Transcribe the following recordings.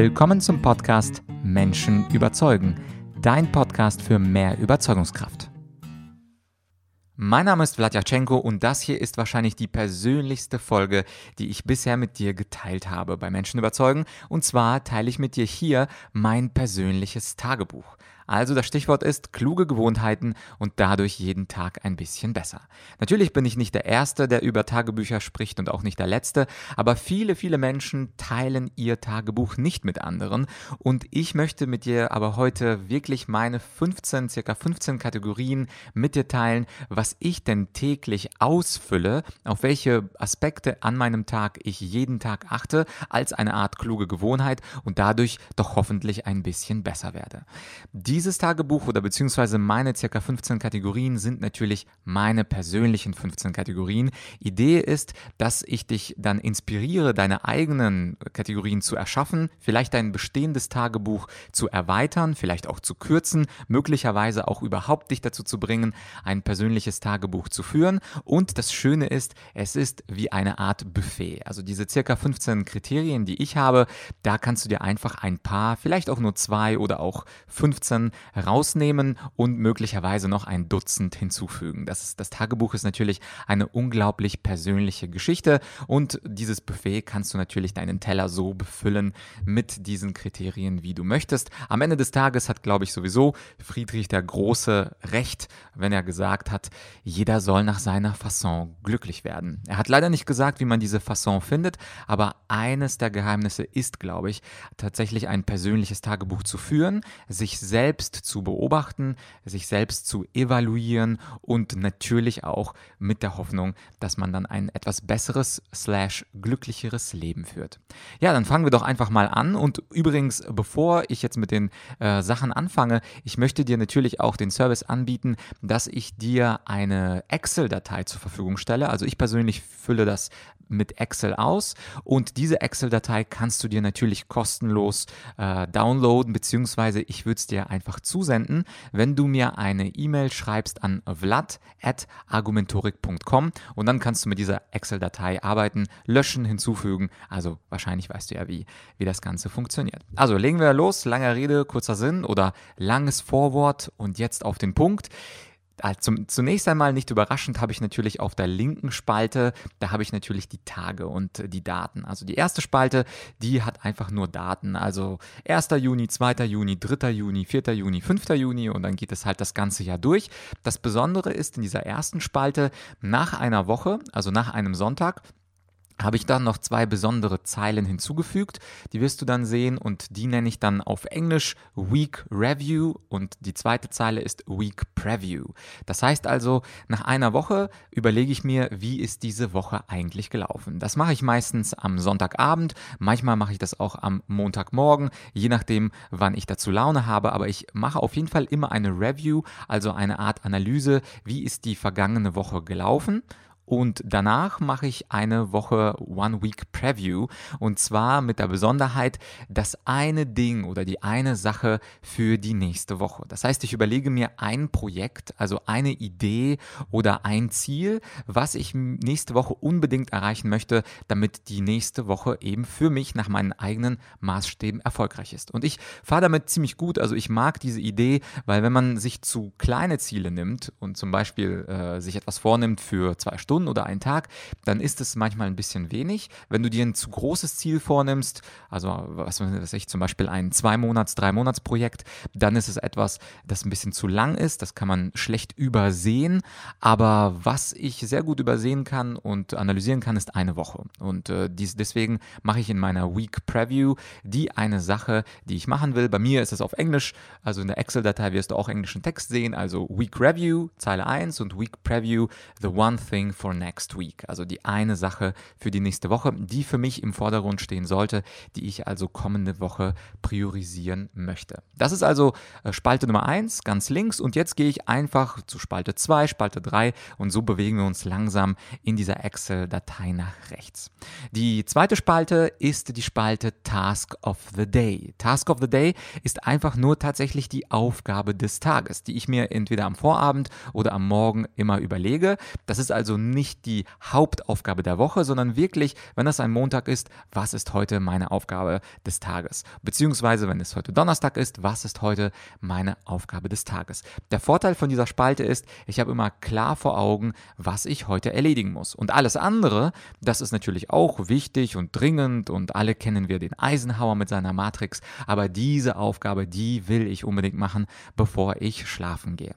Willkommen zum Podcast Menschen überzeugen, dein Podcast für mehr Überzeugungskraft. Mein Name ist Vladyachenko und das hier ist wahrscheinlich die persönlichste Folge, die ich bisher mit dir geteilt habe bei Menschen überzeugen. Und zwar teile ich mit dir hier mein persönliches Tagebuch. Also das Stichwort ist kluge Gewohnheiten und dadurch jeden Tag ein bisschen besser. Natürlich bin ich nicht der Erste, der über Tagebücher spricht und auch nicht der Letzte, aber viele, viele Menschen teilen ihr Tagebuch nicht mit anderen und ich möchte mit dir aber heute wirklich meine 15, circa 15 Kategorien mit dir teilen, was ich denn täglich ausfülle, auf welche Aspekte an meinem Tag ich jeden Tag achte, als eine Art kluge Gewohnheit und dadurch doch hoffentlich ein bisschen besser werde. Die dieses Tagebuch oder beziehungsweise meine circa 15 Kategorien sind natürlich meine persönlichen 15 Kategorien. Idee ist, dass ich dich dann inspiriere, deine eigenen Kategorien zu erschaffen, vielleicht dein bestehendes Tagebuch zu erweitern, vielleicht auch zu kürzen, möglicherweise auch überhaupt dich dazu zu bringen, ein persönliches Tagebuch zu führen. Und das Schöne ist, es ist wie eine Art Buffet. Also diese circa 15 Kriterien, die ich habe, da kannst du dir einfach ein paar, vielleicht auch nur zwei oder auch 15 rausnehmen und möglicherweise noch ein Dutzend hinzufügen. Das, das Tagebuch ist natürlich eine unglaublich persönliche Geschichte und dieses Buffet kannst du natürlich deinen Teller so befüllen mit diesen Kriterien, wie du möchtest. Am Ende des Tages hat, glaube ich, sowieso Friedrich der Große recht, wenn er gesagt hat, jeder soll nach seiner Fasson glücklich werden. Er hat leider nicht gesagt, wie man diese Fasson findet, aber eines der Geheimnisse ist, glaube ich, tatsächlich ein persönliches Tagebuch zu führen, sich selbst selbst zu beobachten, sich selbst zu evaluieren und natürlich auch mit der Hoffnung, dass man dann ein etwas besseres slash glücklicheres Leben führt. Ja, dann fangen wir doch einfach mal an und übrigens, bevor ich jetzt mit den äh, Sachen anfange, ich möchte dir natürlich auch den Service anbieten, dass ich dir eine Excel-Datei zur Verfügung stelle. Also ich persönlich fülle das mit Excel aus und diese Excel-Datei kannst du dir natürlich kostenlos äh, downloaden, beziehungsweise ich würde es dir einfach zusenden, wenn du mir eine E-Mail schreibst an vlad.argumentorik.com und dann kannst du mit dieser Excel-Datei arbeiten, löschen, hinzufügen. Also wahrscheinlich weißt du ja, wie, wie das Ganze funktioniert. Also legen wir los, langer Rede, kurzer Sinn oder langes Vorwort und jetzt auf den Punkt. Ah, zum, zunächst einmal nicht überraschend habe ich natürlich auf der linken Spalte, da habe ich natürlich die Tage und die Daten. Also die erste Spalte, die hat einfach nur Daten. Also 1. Juni, 2. Juni, 3. Juni, 4. Juni, 5. Juni und dann geht es halt das ganze Jahr durch. Das Besondere ist in dieser ersten Spalte, nach einer Woche, also nach einem Sonntag, habe ich dann noch zwei besondere Zeilen hinzugefügt. Die wirst du dann sehen und die nenne ich dann auf Englisch Week Review und die zweite Zeile ist Week Preview. Das heißt also, nach einer Woche überlege ich mir, wie ist diese Woche eigentlich gelaufen. Das mache ich meistens am Sonntagabend, manchmal mache ich das auch am Montagmorgen, je nachdem, wann ich dazu Laune habe, aber ich mache auf jeden Fall immer eine Review, also eine Art Analyse, wie ist die vergangene Woche gelaufen und danach mache ich eine Woche One Week Preview und zwar mit der Besonderheit, das eine Ding oder die eine Sache für die nächste Woche. Das heißt, ich überlege mir ein Projekt, also eine Idee oder ein Ziel, was ich nächste Woche unbedingt erreichen möchte, damit die nächste Woche eben für mich nach meinen eigenen Maßstäben erfolgreich ist. Und ich fahre damit ziemlich gut, also ich mag diese Idee, weil wenn man sich zu kleine Ziele nimmt und zum Beispiel äh, sich etwas vornimmt für zwei Stunden, Stunden oder einen Tag, dann ist es manchmal ein bisschen wenig. Wenn du dir ein zu großes Ziel vornimmst, also was weiß ich, zum Beispiel ein Zwei-Monats-, Drei-Monats-Projekt, dann ist es etwas, das ein bisschen zu lang ist. Das kann man schlecht übersehen. Aber was ich sehr gut übersehen kann und analysieren kann, ist eine Woche. Und äh, dies, deswegen mache ich in meiner Week Preview die eine Sache, die ich machen will. Bei mir ist es auf Englisch, also in der Excel-Datei wirst du auch englischen Text sehen, also Week Review, Zeile 1 und Week Preview, The One Thing for for next week. Also die eine Sache für die nächste Woche, die für mich im Vordergrund stehen sollte, die ich also kommende Woche priorisieren möchte. Das ist also äh, Spalte Nummer 1, ganz links. Und jetzt gehe ich einfach zu Spalte 2, Spalte 3 und so bewegen wir uns langsam in dieser Excel-Datei nach rechts. Die zweite Spalte ist die Spalte Task of the Day. Task of the Day ist einfach nur tatsächlich die Aufgabe des Tages, die ich mir entweder am Vorabend oder am Morgen immer überlege. Das ist also nicht nicht die Hauptaufgabe der Woche, sondern wirklich, wenn es ein Montag ist, was ist heute meine Aufgabe des Tages? Beziehungsweise, wenn es heute Donnerstag ist, was ist heute meine Aufgabe des Tages? Der Vorteil von dieser Spalte ist, ich habe immer klar vor Augen, was ich heute erledigen muss. Und alles andere, das ist natürlich auch wichtig und dringend und alle kennen wir den Eisenhower mit seiner Matrix, aber diese Aufgabe, die will ich unbedingt machen, bevor ich schlafen gehe.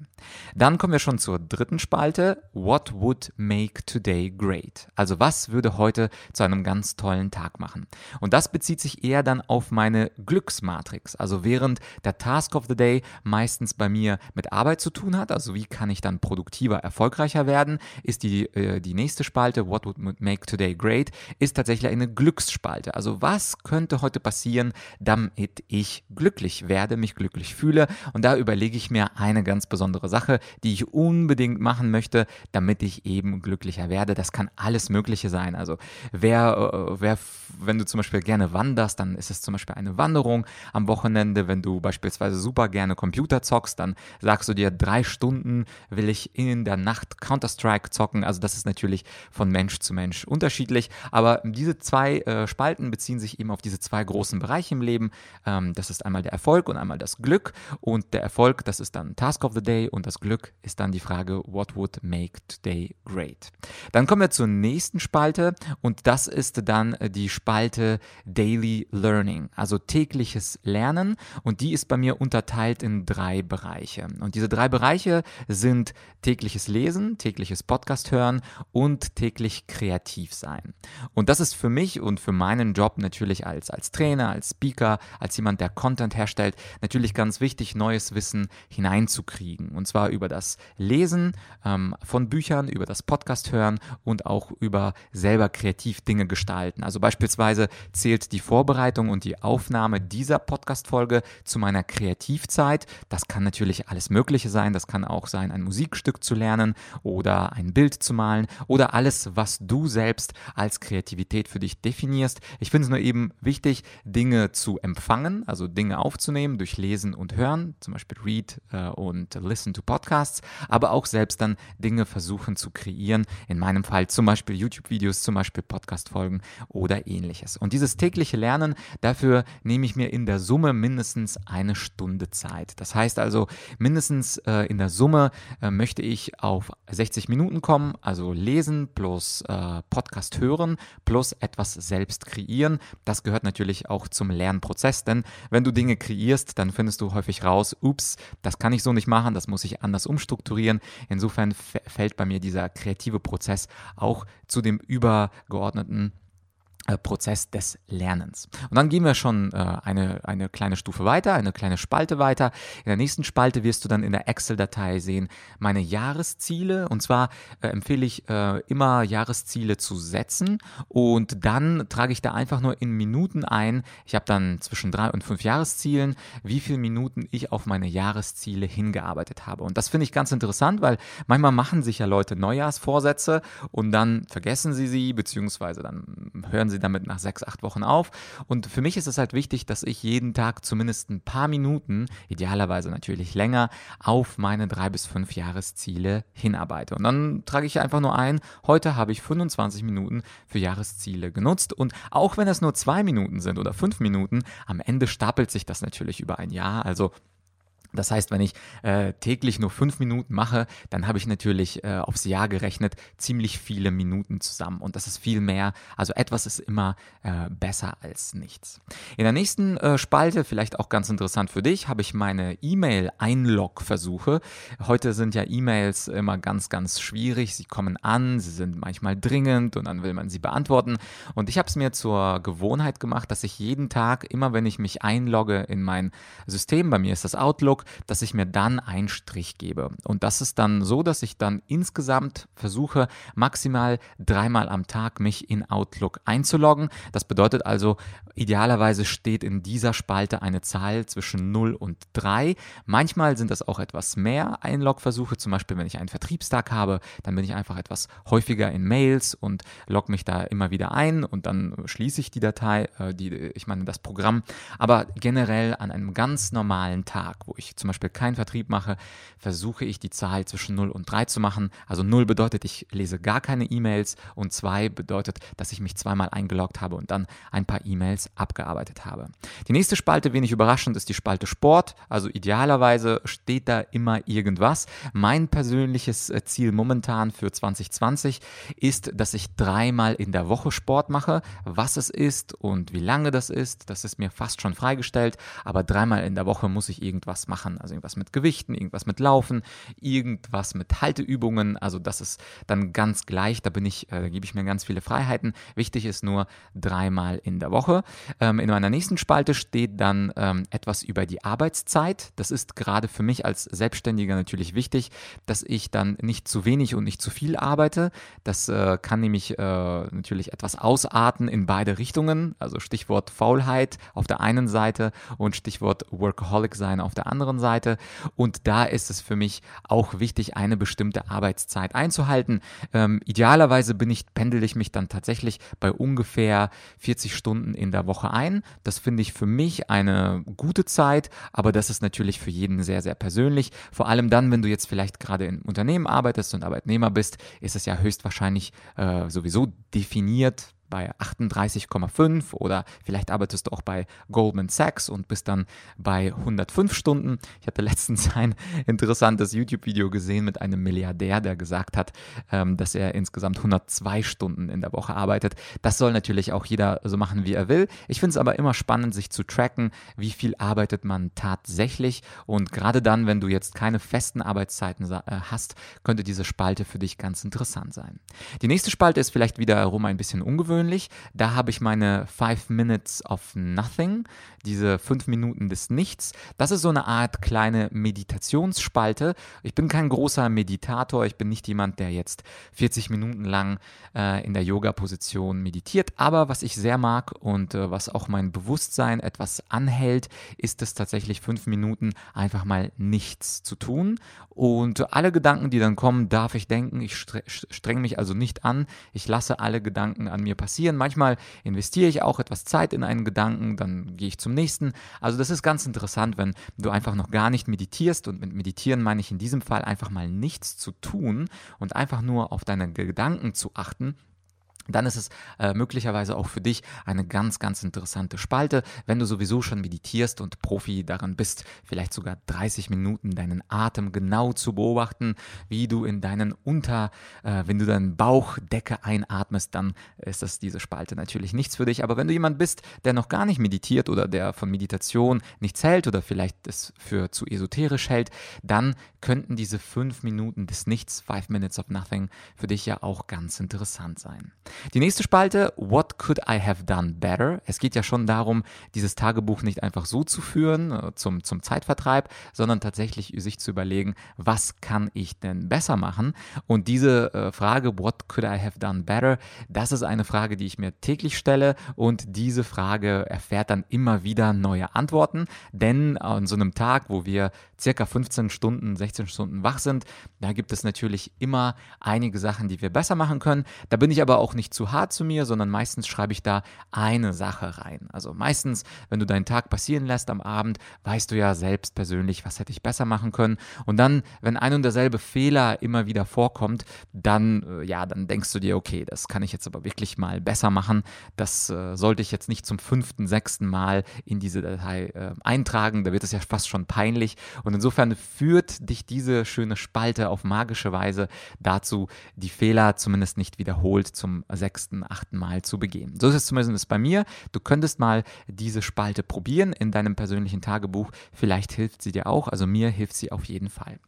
Dann kommen wir schon zur dritten Spalte. What would make today great? Also was würde heute zu einem ganz tollen Tag machen? Und das bezieht sich eher dann auf meine Glücksmatrix. Also während der Task of the Day meistens bei mir mit Arbeit zu tun hat, also wie kann ich dann produktiver, erfolgreicher werden, ist die, äh, die nächste Spalte, What would make today great, ist tatsächlich eine Glücksspalte. Also was könnte heute passieren, damit ich glücklich werde, mich glücklich fühle. Und da überlege ich mir eine ganz besondere Sache, die ich unbedingt machen möchte, damit ich eben glücklicher werde. Das kann alles Mögliche sein. Also wer, äh, wer, wenn du zum Beispiel gerne wanderst, dann ist es zum Beispiel eine Wanderung am Wochenende. Wenn du beispielsweise super gerne Computer zockst, dann sagst du dir, drei Stunden will ich in der Nacht Counter-Strike zocken. Also das ist natürlich von Mensch zu Mensch unterschiedlich. Aber diese zwei äh, Spalten beziehen sich eben auf diese zwei großen Bereiche im Leben. Ähm, das ist einmal der Erfolg und einmal das Glück. Und der Erfolg, das ist dann Task of the Day und das Glück ist dann die Frage, what would make today great? Dann kommen wir zur nächsten Spalte und das ist dann die Spalte Daily Learning, also tägliches Lernen und die ist bei mir unterteilt in drei Bereiche. Und diese drei Bereiche sind tägliches Lesen, tägliches Podcast hören und täglich kreativ sein. Und das ist für mich und für meinen Job natürlich als, als Trainer, als Speaker, als jemand, der Content herstellt, natürlich ganz wichtig, neues Wissen hineinzukriegen. Und zwar über das Lesen ähm, von Büchern, über das Podcast hören und auch über selber kreativ Dinge gestalten. Also beispielsweise zählt die Vorbereitung und die Aufnahme dieser Podcast-Folge zu meiner Kreativzeit. Das kann natürlich alles Mögliche sein. Das kann auch sein, ein Musikstück zu lernen oder ein Bild zu malen oder alles, was du selbst als Kreativität für dich definierst. Ich finde es nur eben wichtig, Dinge zu empfangen, also Dinge aufzunehmen durch Lesen und Hören, zum Beispiel Read äh, und Listen to Podcasts, aber auch selbst dann Dinge versuchen zu kreieren. In meinem Fall zum Beispiel YouTube-Videos, zum Beispiel Podcast-Folgen oder ähnliches. Und dieses tägliche Lernen, dafür nehme ich mir in der Summe mindestens eine Stunde Zeit. Das heißt also, mindestens äh, in der Summe äh, möchte ich auf 60 Minuten kommen, also lesen plus äh, Podcast hören plus etwas selbst kreieren. Das gehört natürlich auch zum Lernprozess, denn wenn du Dinge kreierst, dann findest du häufig raus, ups, das kann ich so nicht machen, das muss ich anders umstrukturieren. Insofern fällt bei mir dieser kreative Prozess auch zu dem übergeordneten Prozess des Lernens. Und dann gehen wir schon äh, eine, eine kleine Stufe weiter, eine kleine Spalte weiter. In der nächsten Spalte wirst du dann in der Excel-Datei sehen meine Jahresziele. Und zwar äh, empfehle ich äh, immer Jahresziele zu setzen und dann trage ich da einfach nur in Minuten ein. Ich habe dann zwischen drei und fünf Jahreszielen, wie viele Minuten ich auf meine Jahresziele hingearbeitet habe. Und das finde ich ganz interessant, weil manchmal machen sich ja Leute Neujahrsvorsätze und dann vergessen sie sie, beziehungsweise dann hören sie damit nach sechs, acht Wochen auf. Und für mich ist es halt wichtig, dass ich jeden Tag zumindest ein paar Minuten, idealerweise natürlich länger, auf meine drei bis fünf Jahresziele hinarbeite. Und dann trage ich einfach nur ein, heute habe ich 25 Minuten für Jahresziele genutzt. Und auch wenn es nur zwei Minuten sind oder fünf Minuten, am Ende stapelt sich das natürlich über ein Jahr. Also das heißt, wenn ich äh, täglich nur fünf Minuten mache, dann habe ich natürlich äh, aufs Jahr gerechnet ziemlich viele Minuten zusammen. Und das ist viel mehr. Also etwas ist immer äh, besser als nichts. In der nächsten äh, Spalte, vielleicht auch ganz interessant für dich, habe ich meine E-Mail-Einlog-Versuche. Heute sind ja E-Mails immer ganz, ganz schwierig. Sie kommen an, sie sind manchmal dringend und dann will man sie beantworten. Und ich habe es mir zur Gewohnheit gemacht, dass ich jeden Tag, immer wenn ich mich einlogge in mein System, bei mir ist das Outlook, dass ich mir dann einen Strich gebe. Und das ist dann so, dass ich dann insgesamt versuche, maximal dreimal am Tag mich in Outlook einzuloggen. Das bedeutet also, idealerweise steht in dieser Spalte eine Zahl zwischen 0 und 3. Manchmal sind das auch etwas mehr Einlogversuche. Zum Beispiel, wenn ich einen Vertriebstag habe, dann bin ich einfach etwas häufiger in Mails und logge mich da immer wieder ein und dann schließe ich die Datei, äh, die, ich meine das Programm. Aber generell an einem ganz normalen Tag, wo ich zum Beispiel keinen Vertrieb mache, versuche ich die Zahl zwischen 0 und 3 zu machen. Also 0 bedeutet, ich lese gar keine E-Mails und 2 bedeutet, dass ich mich zweimal eingeloggt habe und dann ein paar E-Mails abgearbeitet habe. Die nächste Spalte, wenig überraschend, ist die Spalte Sport. Also idealerweise steht da immer irgendwas. Mein persönliches äh, Ziel momentan für 2020 ist, dass ich dreimal in der Woche Sport mache. Was es ist und wie lange das ist, das ist mir fast schon freigestellt. Aber dreimal in der Woche muss ich irgendwas machen. Also irgendwas mit Gewichten, irgendwas mit Laufen, irgendwas mit Halteübungen. Also das ist dann ganz gleich. Da bin ich, äh, gebe ich mir ganz viele Freiheiten. Wichtig ist nur dreimal in der Woche. Ähm, in meiner nächsten Spalte steht dann ähm, etwas über die Arbeitszeit. Das ist gerade für mich als Selbstständiger natürlich wichtig, dass ich dann nicht zu wenig und nicht zu viel arbeite. Das äh, kann nämlich äh, natürlich etwas ausarten in beide Richtungen. Also Stichwort Faulheit auf der einen Seite und Stichwort Workaholic sein auf der anderen Seite. Und da ist es für mich auch wichtig, eine bestimmte Arbeitszeit einzuhalten. Ähm, idealerweise bin ich, pendel ich mich dann tatsächlich bei ungefähr 40 Stunden in der Woche ein. Das finde ich für mich eine gute Zeit, aber das ist natürlich für jeden sehr, sehr persönlich. Vor allem dann, wenn du jetzt vielleicht gerade im Unternehmen arbeitest und Arbeitnehmer bist, ist es ja höchstwahrscheinlich äh, sowieso definiert, bei 38,5 oder vielleicht arbeitest du auch bei Goldman Sachs und bist dann bei 105 Stunden. Ich hatte letztens ein interessantes YouTube-Video gesehen mit einem Milliardär, der gesagt hat, ähm, dass er insgesamt 102 Stunden in der Woche arbeitet. Das soll natürlich auch jeder so machen, wie er will. Ich finde es aber immer spannend, sich zu tracken, wie viel arbeitet man tatsächlich. Und gerade dann, wenn du jetzt keine festen Arbeitszeiten äh, hast, könnte diese Spalte für dich ganz interessant sein. Die nächste Spalte ist vielleicht wiederum ein bisschen ungewöhnlich ungewöhnlich. Da habe ich meine Five Minutes of Nothing, diese fünf Minuten des Nichts. Das ist so eine Art kleine Meditationsspalte. Ich bin kein großer Meditator. Ich bin nicht jemand, der jetzt 40 Minuten lang äh, in der Yoga-Position meditiert. Aber was ich sehr mag und äh, was auch mein Bewusstsein etwas anhält, ist es tatsächlich fünf Minuten einfach mal nichts zu tun. Und alle Gedanken, die dann kommen, darf ich denken. Ich streng mich also nicht an. Ich lasse alle Gedanken an mir passieren passieren. Manchmal investiere ich auch etwas Zeit in einen Gedanken, dann gehe ich zum nächsten. Also das ist ganz interessant, wenn du einfach noch gar nicht meditierst und mit meditieren meine ich in diesem Fall einfach mal nichts zu tun und einfach nur auf deine Gedanken zu achten dann ist es äh, möglicherweise auch für dich eine ganz, ganz interessante Spalte, wenn du sowieso schon meditierst und Profi daran bist, vielleicht sogar 30 Minuten deinen Atem genau zu beobachten, wie du in deinen Unter, äh, wenn du deinen Bauchdecke einatmest, dann ist das diese Spalte natürlich nichts für dich. Aber wenn du jemand bist, der noch gar nicht meditiert oder der von Meditation nichts hält oder vielleicht es für zu esoterisch hält, dann könnten diese fünf Minuten des Nichts, Five Minutes of Nothing, für dich ja auch ganz interessant sein. Die nächste Spalte, What could I have done better? Es geht ja schon darum, dieses Tagebuch nicht einfach so zu führen äh, zum, zum Zeitvertreib, sondern tatsächlich sich zu überlegen, was kann ich denn besser machen? Und diese äh, Frage, What could I have done better? Das ist eine Frage, die ich mir täglich stelle und diese Frage erfährt dann immer wieder neue Antworten, denn an so einem Tag, wo wir circa 15 Stunden, 16 Stunden wach sind, da gibt es natürlich immer einige Sachen, die wir besser machen können. Da bin ich aber auch nicht zu hart zu mir, sondern meistens schreibe ich da eine Sache rein. Also meistens, wenn du deinen Tag passieren lässt am Abend, weißt du ja selbst persönlich, was hätte ich besser machen können. Und dann, wenn ein und derselbe Fehler immer wieder vorkommt, dann, äh, ja, dann denkst du dir, okay, das kann ich jetzt aber wirklich mal besser machen. Das äh, sollte ich jetzt nicht zum fünften, sechsten Mal in diese Datei äh, eintragen. Da wird es ja fast schon peinlich. Und insofern führt dich diese schöne Spalte auf magische Weise dazu, die Fehler zumindest nicht wiederholt zum sechsten, achten Mal zu begehen. So ist es zumindest bei mir. Du könntest mal diese Spalte probieren in deinem persönlichen Tagebuch. Vielleicht hilft sie dir auch. Also mir hilft sie auf jeden Fall.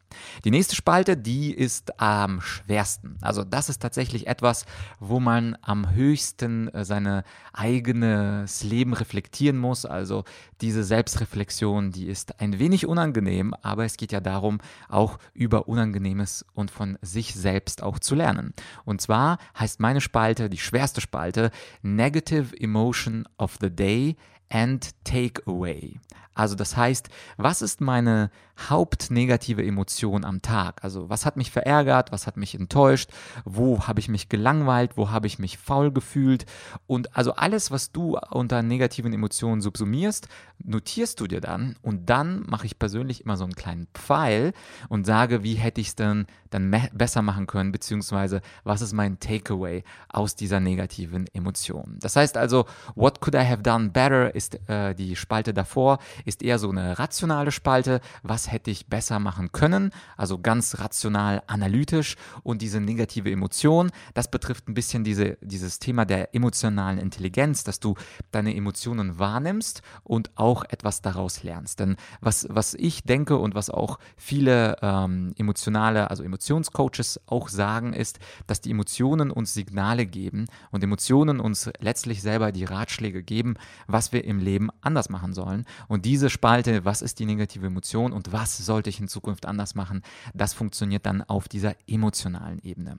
Die nächste Spalte, die ist am schwersten. Also das ist tatsächlich etwas, wo man am höchsten äh, sein eigenes Leben reflektieren muss. Also diese Selbstreflexion, die ist ein wenig unangenehm, aber es geht ja darum, auch über Unangenehmes und von sich selbst auch zu lernen. Und zwar heißt meine Spalte, die schwerste Spalte, Negative Emotion of the Day and Takeaway. Also das heißt, was ist meine hauptnegative Emotion am Tag? Also was hat mich verärgert, was hat mich enttäuscht, wo habe ich mich gelangweilt, wo habe ich mich faul gefühlt? Und also alles, was du unter negativen Emotionen subsumierst, notierst du dir dann. Und dann mache ich persönlich immer so einen kleinen Pfeil und sage, wie hätte ich es denn dann besser machen können, beziehungsweise was ist mein Takeaway aus dieser negativen Emotion. Das heißt also, what could I have done better ist äh, die Spalte davor, ist eher so eine rationale Spalte, was hätte ich besser machen können, also ganz rational, analytisch und diese negative Emotion, das betrifft ein bisschen diese, dieses Thema der emotionalen Intelligenz, dass du deine Emotionen wahrnimmst und auch etwas daraus lernst. Denn was, was ich denke und was auch viele ähm, emotionale, also Emotionscoaches auch sagen, ist, dass die Emotionen uns Signale geben und Emotionen uns letztlich selber die Ratschläge geben, was wir im Leben anders machen sollen. Und diese Spalte, was ist die negative Emotion und was sollte ich in Zukunft anders machen, das funktioniert dann auf dieser emotionalen Ebene.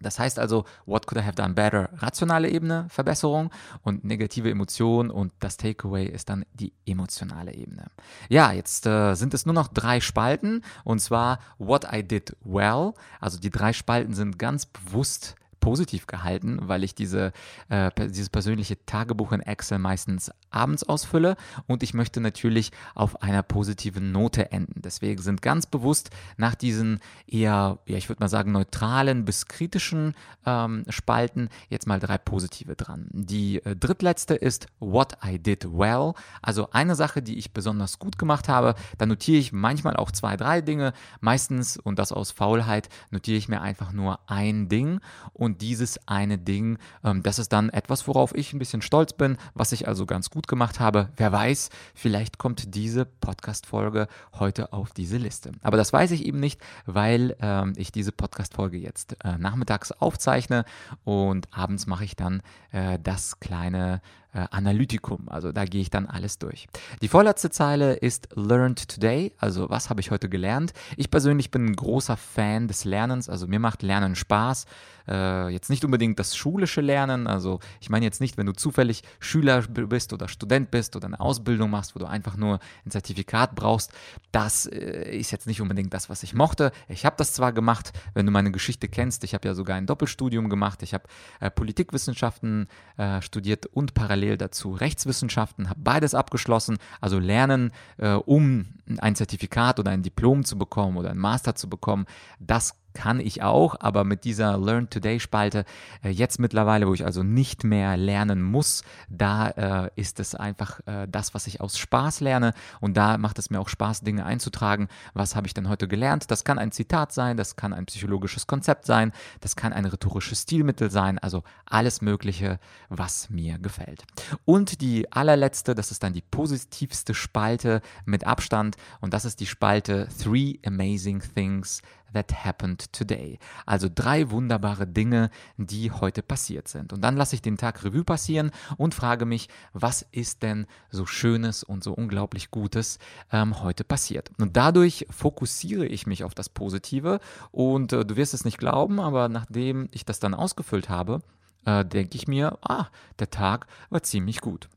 Das heißt also, what could I have done better? Rationale Ebene, Verbesserung und negative Emotion und das Takeaway ist dann die emotionale Ebene. Ja, jetzt äh, sind es nur noch drei Spalten und zwar what I did well. Also die drei Spalten sind ganz bewusst positiv gehalten, weil ich diese, äh, dieses persönliche Tagebuch in Excel meistens abends ausfülle und ich möchte natürlich auf einer positiven Note enden. Deswegen sind ganz bewusst nach diesen eher, ja, ich würde mal sagen, neutralen bis kritischen ähm, Spalten jetzt mal drei positive dran. Die äh, drittletzte ist What I Did Well, also eine Sache, die ich besonders gut gemacht habe. Da notiere ich manchmal auch zwei, drei Dinge. Meistens, und das aus Faulheit, notiere ich mir einfach nur ein Ding und dieses eine Ding, ähm, das ist dann etwas, worauf ich ein bisschen stolz bin, was ich also ganz gut gemacht habe. Wer weiß, vielleicht kommt diese Podcast-Folge heute auf diese Liste. Aber das weiß ich eben nicht, weil ähm, ich diese Podcast-Folge jetzt äh, nachmittags aufzeichne und abends mache ich dann äh, das kleine äh, Analytikum. Also da gehe ich dann alles durch. Die vorletzte Zeile ist Learned Today. Also was habe ich heute gelernt? Ich persönlich bin ein großer Fan des Lernens. Also mir macht Lernen Spaß. Äh, jetzt nicht unbedingt das schulische Lernen. Also ich meine jetzt nicht, wenn du zufällig Schüler bist oder Student bist oder eine Ausbildung machst, wo du einfach nur ein Zertifikat brauchst. Das äh, ist jetzt nicht unbedingt das, was ich mochte. Ich habe das zwar gemacht, wenn du meine Geschichte kennst. Ich habe ja sogar ein Doppelstudium gemacht. Ich habe äh, Politikwissenschaften äh, studiert und parallel parallel dazu. Rechtswissenschaften, habe beides abgeschlossen, also lernen, äh, um ein Zertifikat oder ein Diplom zu bekommen oder ein Master zu bekommen, das kann ich auch, aber mit dieser Learn Today Spalte äh, jetzt mittlerweile, wo ich also nicht mehr lernen muss, da äh, ist es einfach äh, das, was ich aus Spaß lerne und da macht es mir auch Spaß, Dinge einzutragen. Was habe ich denn heute gelernt? Das kann ein Zitat sein, das kann ein psychologisches Konzept sein, das kann ein rhetorisches Stilmittel sein, also alles Mögliche, was mir gefällt. Und die allerletzte, das ist dann die positivste Spalte mit Abstand und das ist die Spalte Three Amazing Things that happened today. Also drei wunderbare Dinge, die heute passiert sind. Und dann lasse ich den Tag Revue passieren und frage mich, was ist denn so Schönes und so unglaublich Gutes ähm, heute passiert. Und dadurch fokussiere ich mich auf das Positive und äh, du wirst es nicht glauben, aber nachdem ich das dann ausgefüllt habe, äh, denke ich mir, ah, der Tag war ziemlich gut.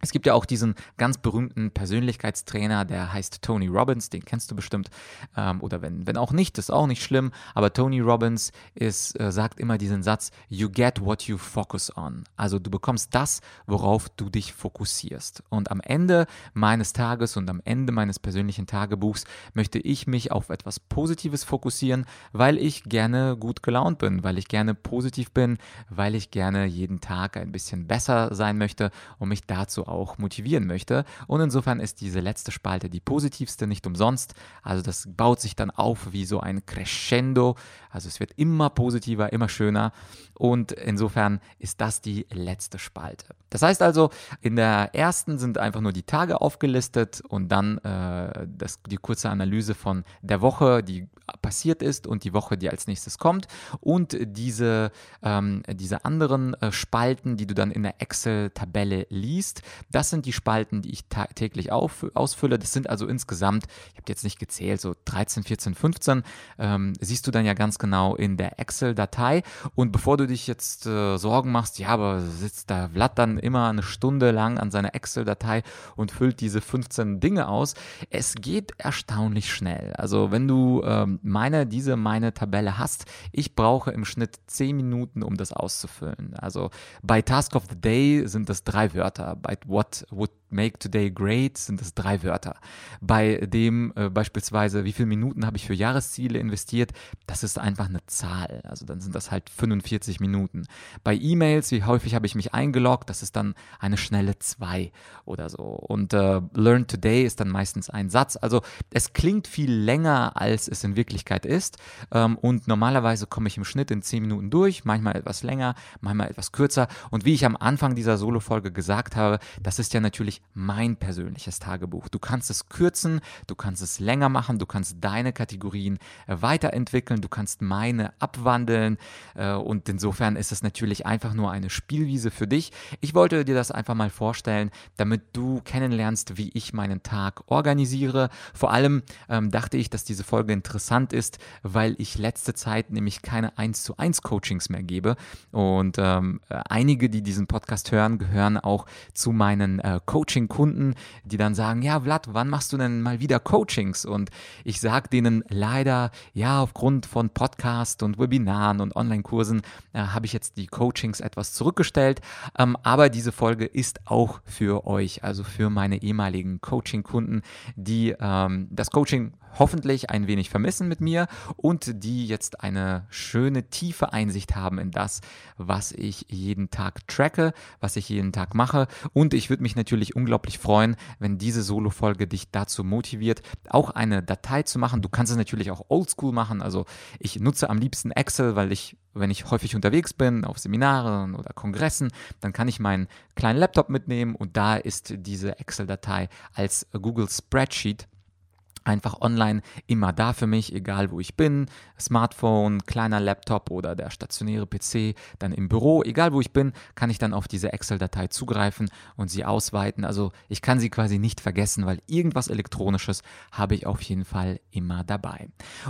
Es gibt ja auch diesen ganz berühmten Persönlichkeitstrainer, der heißt Tony Robbins, den kennst du bestimmt. Ähm, oder wenn, wenn auch nicht, ist auch nicht schlimm. Aber Tony Robbins ist, äh, sagt immer diesen Satz, you get what you focus on. Also du bekommst das, worauf du dich fokussierst. Und am Ende meines Tages und am Ende meines persönlichen Tagebuchs möchte ich mich auf etwas Positives fokussieren, weil ich gerne gut gelaunt bin, weil ich gerne positiv bin, weil ich gerne jeden Tag ein bisschen besser sein möchte und mich dazu auch motivieren möchte. Und insofern ist diese letzte Spalte die positivste, nicht umsonst. Also das baut sich dann auf wie so ein Crescendo. Also es wird immer positiver, immer schöner. Und insofern ist das die letzte Spalte. Das heißt also, in der ersten sind einfach nur die Tage aufgelistet und dann äh, das, die kurze Analyse von der Woche, die passiert ist und die Woche, die als nächstes kommt. Und diese, ähm, diese anderen äh, Spalten, die du dann in der Excel-Tabelle liest, das sind die Spalten, die ich täglich auf, ausfülle. Das sind also insgesamt, ich habe jetzt nicht gezählt, so 13, 14, 15, ähm, siehst du dann ja ganz genau in der Excel-Datei. Und bevor du dich jetzt äh, Sorgen machst, ja, aber sitzt da Vlad dann immer eine Stunde lang an seiner Excel-Datei und füllt diese 15 Dinge aus, es geht erstaunlich schnell. Also wenn du ähm, meine, diese meine Tabelle hast, ich brauche im Schnitt 10 Minuten, um das auszufüllen. Also bei Task of the Day sind das drei Wörter. Bei What would make today great sind das drei Wörter. Bei dem äh, beispielsweise, wie viele Minuten habe ich für Jahresziele investiert, das ist einfach eine Zahl. Also dann sind das halt 45 Minuten. Bei E-Mails, wie häufig habe ich mich eingeloggt, das ist dann eine schnelle zwei oder so. Und äh, Learn Today ist dann meistens ein Satz. Also es klingt viel länger, als es in Wirklichkeit ist. Ähm, und normalerweise komme ich im Schnitt in 10 Minuten durch, manchmal etwas länger, manchmal etwas kürzer. Und wie ich am Anfang dieser Solo-Folge gesagt habe, das ist ja natürlich mein persönliches Tagebuch. Du kannst es kürzen, du kannst es länger machen, du kannst deine Kategorien äh, weiterentwickeln, du kannst meine abwandeln äh, und insofern ist es natürlich einfach nur eine Spielwiese für dich. Ich wollte dir das einfach mal vorstellen, damit du kennenlernst, wie ich meinen Tag organisiere. Vor allem ähm, dachte ich, dass diese Folge interessant ist, weil ich letzte Zeit nämlich keine 1 zu 1 Coachings mehr gebe und ähm, einige, die diesen Podcast hören, gehören auch zu meinen äh, Coachings Coaching-Kunden, die dann sagen, ja, Vlad, wann machst du denn mal wieder Coachings? Und ich sage denen leider, ja, aufgrund von Podcast und Webinaren und Online-Kursen äh, habe ich jetzt die Coachings etwas zurückgestellt. Ähm, aber diese Folge ist auch für euch, also für meine ehemaligen Coaching-Kunden, die ähm, das Coaching hoffentlich ein wenig vermissen mit mir und die jetzt eine schöne tiefe Einsicht haben in das, was ich jeden Tag tracke, was ich jeden Tag mache. Und ich würde mich natürlich unglaublich freuen, wenn diese Solo-Folge dich dazu motiviert, auch eine Datei zu machen. Du kannst es natürlich auch oldschool machen. Also ich nutze am liebsten Excel, weil ich wenn ich häufig unterwegs bin, auf Seminaren oder Kongressen, dann kann ich meinen kleinen Laptop mitnehmen und da ist diese Excel-Datei als Google Spreadsheet einfach online immer da für mich, egal wo ich bin. Smartphone, kleiner Laptop oder der stationäre PC, dann im Büro, egal wo ich bin, kann ich dann auf diese Excel-Datei zugreifen und sie ausweiten. Also ich kann sie quasi nicht vergessen, weil irgendwas Elektronisches habe ich auf jeden Fall immer dabei.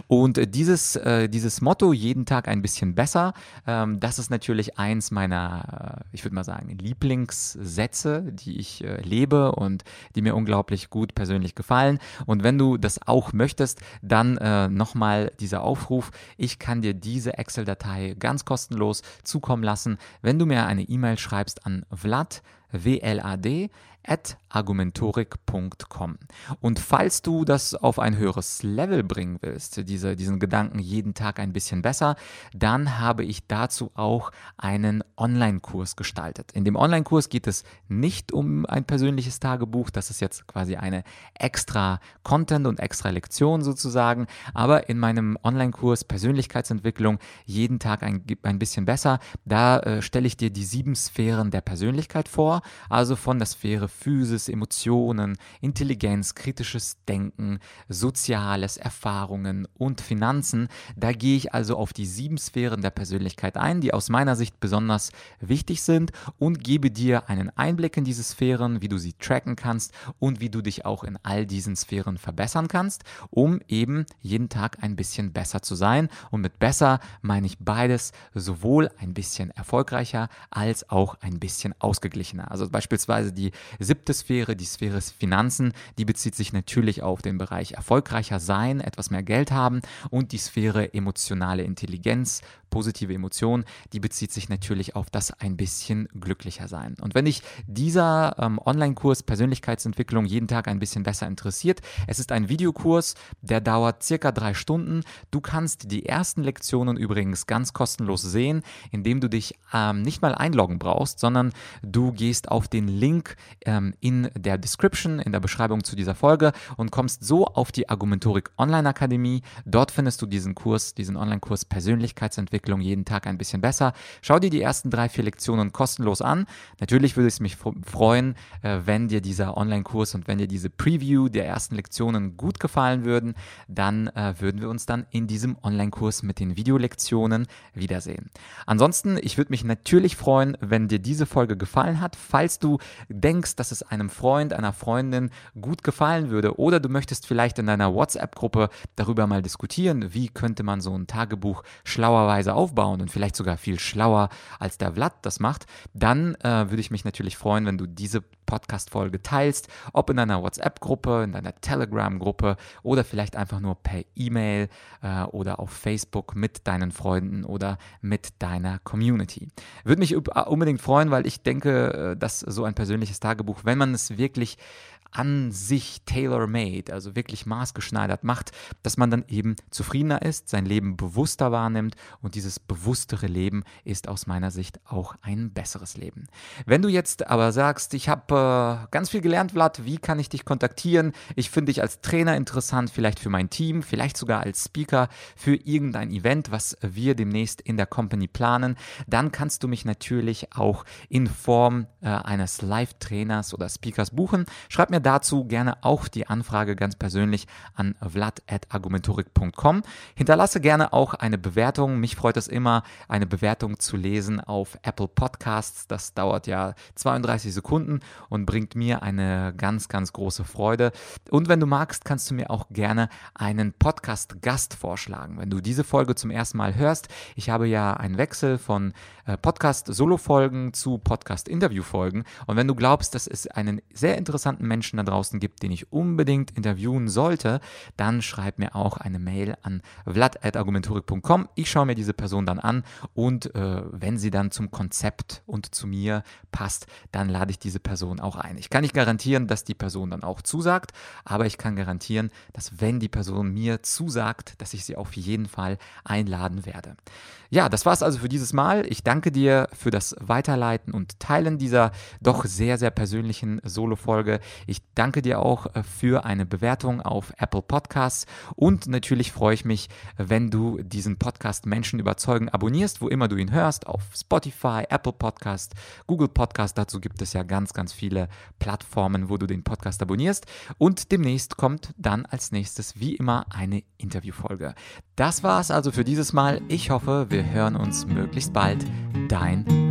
Und dieses, äh, dieses Motto, jeden Tag ein bisschen besser, ähm, das ist natürlich eins meiner, äh, ich würde mal sagen, Lieblingssätze, die ich äh, lebe und die mir unglaublich gut persönlich gefallen. Und wenn du das auch möchtest, dann äh, nochmal dieser Aufruf. Ich kann dir diese Excel-Datei ganz kostenlos zukommen lassen, wenn du mir eine E-Mail schreibst an vlad, W-L-A-D, at argumentorik.com. Und falls du das auf ein höheres Level bringen willst, diese, diesen Gedanken jeden Tag ein bisschen besser, dann habe ich dazu auch einen Online-Kurs gestaltet. In dem Online-Kurs geht es nicht um ein persönliches Tagebuch, das ist jetzt quasi eine extra Content und extra Lektion sozusagen, aber in meinem Online-Kurs Persönlichkeitsentwicklung jeden Tag ein, ein bisschen besser, da äh, stelle ich dir die sieben Sphären der Persönlichkeit vor, also von der Sphäre Physis, Emotionen, Intelligenz, kritisches Denken, Soziales, Erfahrungen und Finanzen. Da gehe ich also auf die sieben Sphären der Persönlichkeit ein, die aus meiner Sicht besonders wichtig sind und gebe dir einen Einblick in diese Sphären, wie du sie tracken kannst und wie du dich auch in all diesen Sphären verbessern kannst, um eben jeden Tag ein bisschen besser zu sein. Und mit besser meine ich beides, sowohl ein bisschen erfolgreicher als auch ein bisschen ausgeglichener. Also beispielsweise die siebte Sphäre, die Sphäre Finanzen, die bezieht sich natürlich auf den Bereich erfolgreicher sein, etwas mehr Geld haben und die Sphäre emotionale Intelligenz, positive Emotionen, die bezieht sich natürlich auf das ein bisschen glücklicher sein. Und wenn dich dieser ähm, Online-Kurs Persönlichkeitsentwicklung jeden Tag ein bisschen besser interessiert, es ist ein Videokurs, der dauert circa drei Stunden. Du kannst die ersten Lektionen übrigens ganz kostenlos sehen, indem du dich ähm, nicht mal einloggen brauchst, sondern du gehst auf den Link ähm, in der Description, in der Beschreibung zu dieser Folge und kommst so auf die Argumentorik Online Akademie. Dort findest du diesen Kurs, diesen Online-Kurs Persönlichkeitsentwicklung Entwicklung jeden Tag ein bisschen besser. Schau dir die ersten ersten drei, vier Lektionen kostenlos an. Natürlich würde es mich freuen, äh, wenn dir dieser Online-Kurs und wenn dir diese Preview der ersten Lektionen gut gefallen würden. Dann äh, würden wir uns dann in diesem Online-Kurs mit den Videolektionen wiedersehen. Ansonsten, ich würde mich natürlich freuen, wenn dir diese Folge gefallen hat. Falls du denkst, dass es einem Freund, einer Freundin gut gefallen würde oder du möchtest vielleicht in deiner WhatsApp-Gruppe darüber mal diskutieren, wie könnte man so ein Tagebuch schlauerweise aufbauen und vielleicht sogar viel schlauer als der Vlad das macht, dann äh, würde ich mich natürlich freuen, wenn du diese Podcast-Folge teilst, ob in deiner WhatsApp-Gruppe, in deiner Telegram-Gruppe oder vielleicht einfach nur per E-Mail äh, oder auf Facebook mit deinen Freunden oder mit deiner Community. Würde mich unbedingt freuen, weil ich denke, äh, dass so ein persönliches Tagebuch, wenn man es wirklich an sich tailor-made, also wirklich maßgeschneidert macht, dass man dann eben zufriedener ist, sein Leben bewusster wahrnimmt und dieses bewusstere Leben ist aus meiner Sicht auch ein besseres Leben. Wenn du jetzt aber sagst, ich habe äh, ganz viel gelernt, Vlad, wie kann ich dich kontaktieren? Ich finde dich als Trainer interessant, vielleicht für mein Team, vielleicht sogar als Speaker für irgendein Event, was wir demnächst in der Company planen, dann kannst du mich natürlich auch in Form äh, eines Live-Trainers oder Speakers buchen. Schreib mir dazu gerne auch die Anfrage ganz persönlich an vlad.argumentorik.com. Hinterlasse gerne auch eine Bewertung. Mich freut es immer, eine Bewertung zu lesen auf Apple Podcasts. Das dauert ja 32 Sekunden und bringt mir eine ganz, ganz große Freude. Und wenn du magst, kannst du mir auch gerne einen Podcast-Gast vorschlagen. Wenn du diese Folge zum ersten Mal hörst, ich habe ja einen Wechsel von Podcast-Solo-Folgen zu Podcast-Interview-Folgen. Und wenn du glaubst, dass es einen sehr interessanten Menschen Menschen da draußen gibt, den ich unbedingt interviewen sollte, dann schreib mir auch eine Mail an vlad.argumentorik.com. Ich schaue mir diese Person dann an und äh, wenn sie dann zum Konzept und zu mir passt, dann lade ich diese Person auch ein. Ich kann nicht garantieren, dass die Person dann auch zusagt, aber ich kann garantieren, dass wenn die Person mir zusagt, dass ich sie auf jeden Fall einladen werde. Ja, das war es also für dieses Mal. Ich danke dir für das Weiterleiten und Teilen dieser doch sehr, sehr persönlichen Solo-Folge. Ich danke dir auch äh, für eine Bewertung auf Apple Podcasts und natürlich freue ich mich, wenn du diesen Podcast Menschen überzeugen abonnierst, wo immer du ihn hörst, auf Spotify, Apple Podcast, Google Podcast. Dazu gibt es ja ganz, ganz viele Plattformen, wo du den Podcast abonnierst. Und demnächst kommt dann als nächstes wie immer eine Interviewfolge. Das war es also für dieses Mal. Ich hoffe, wir hören uns möglichst bald. Dein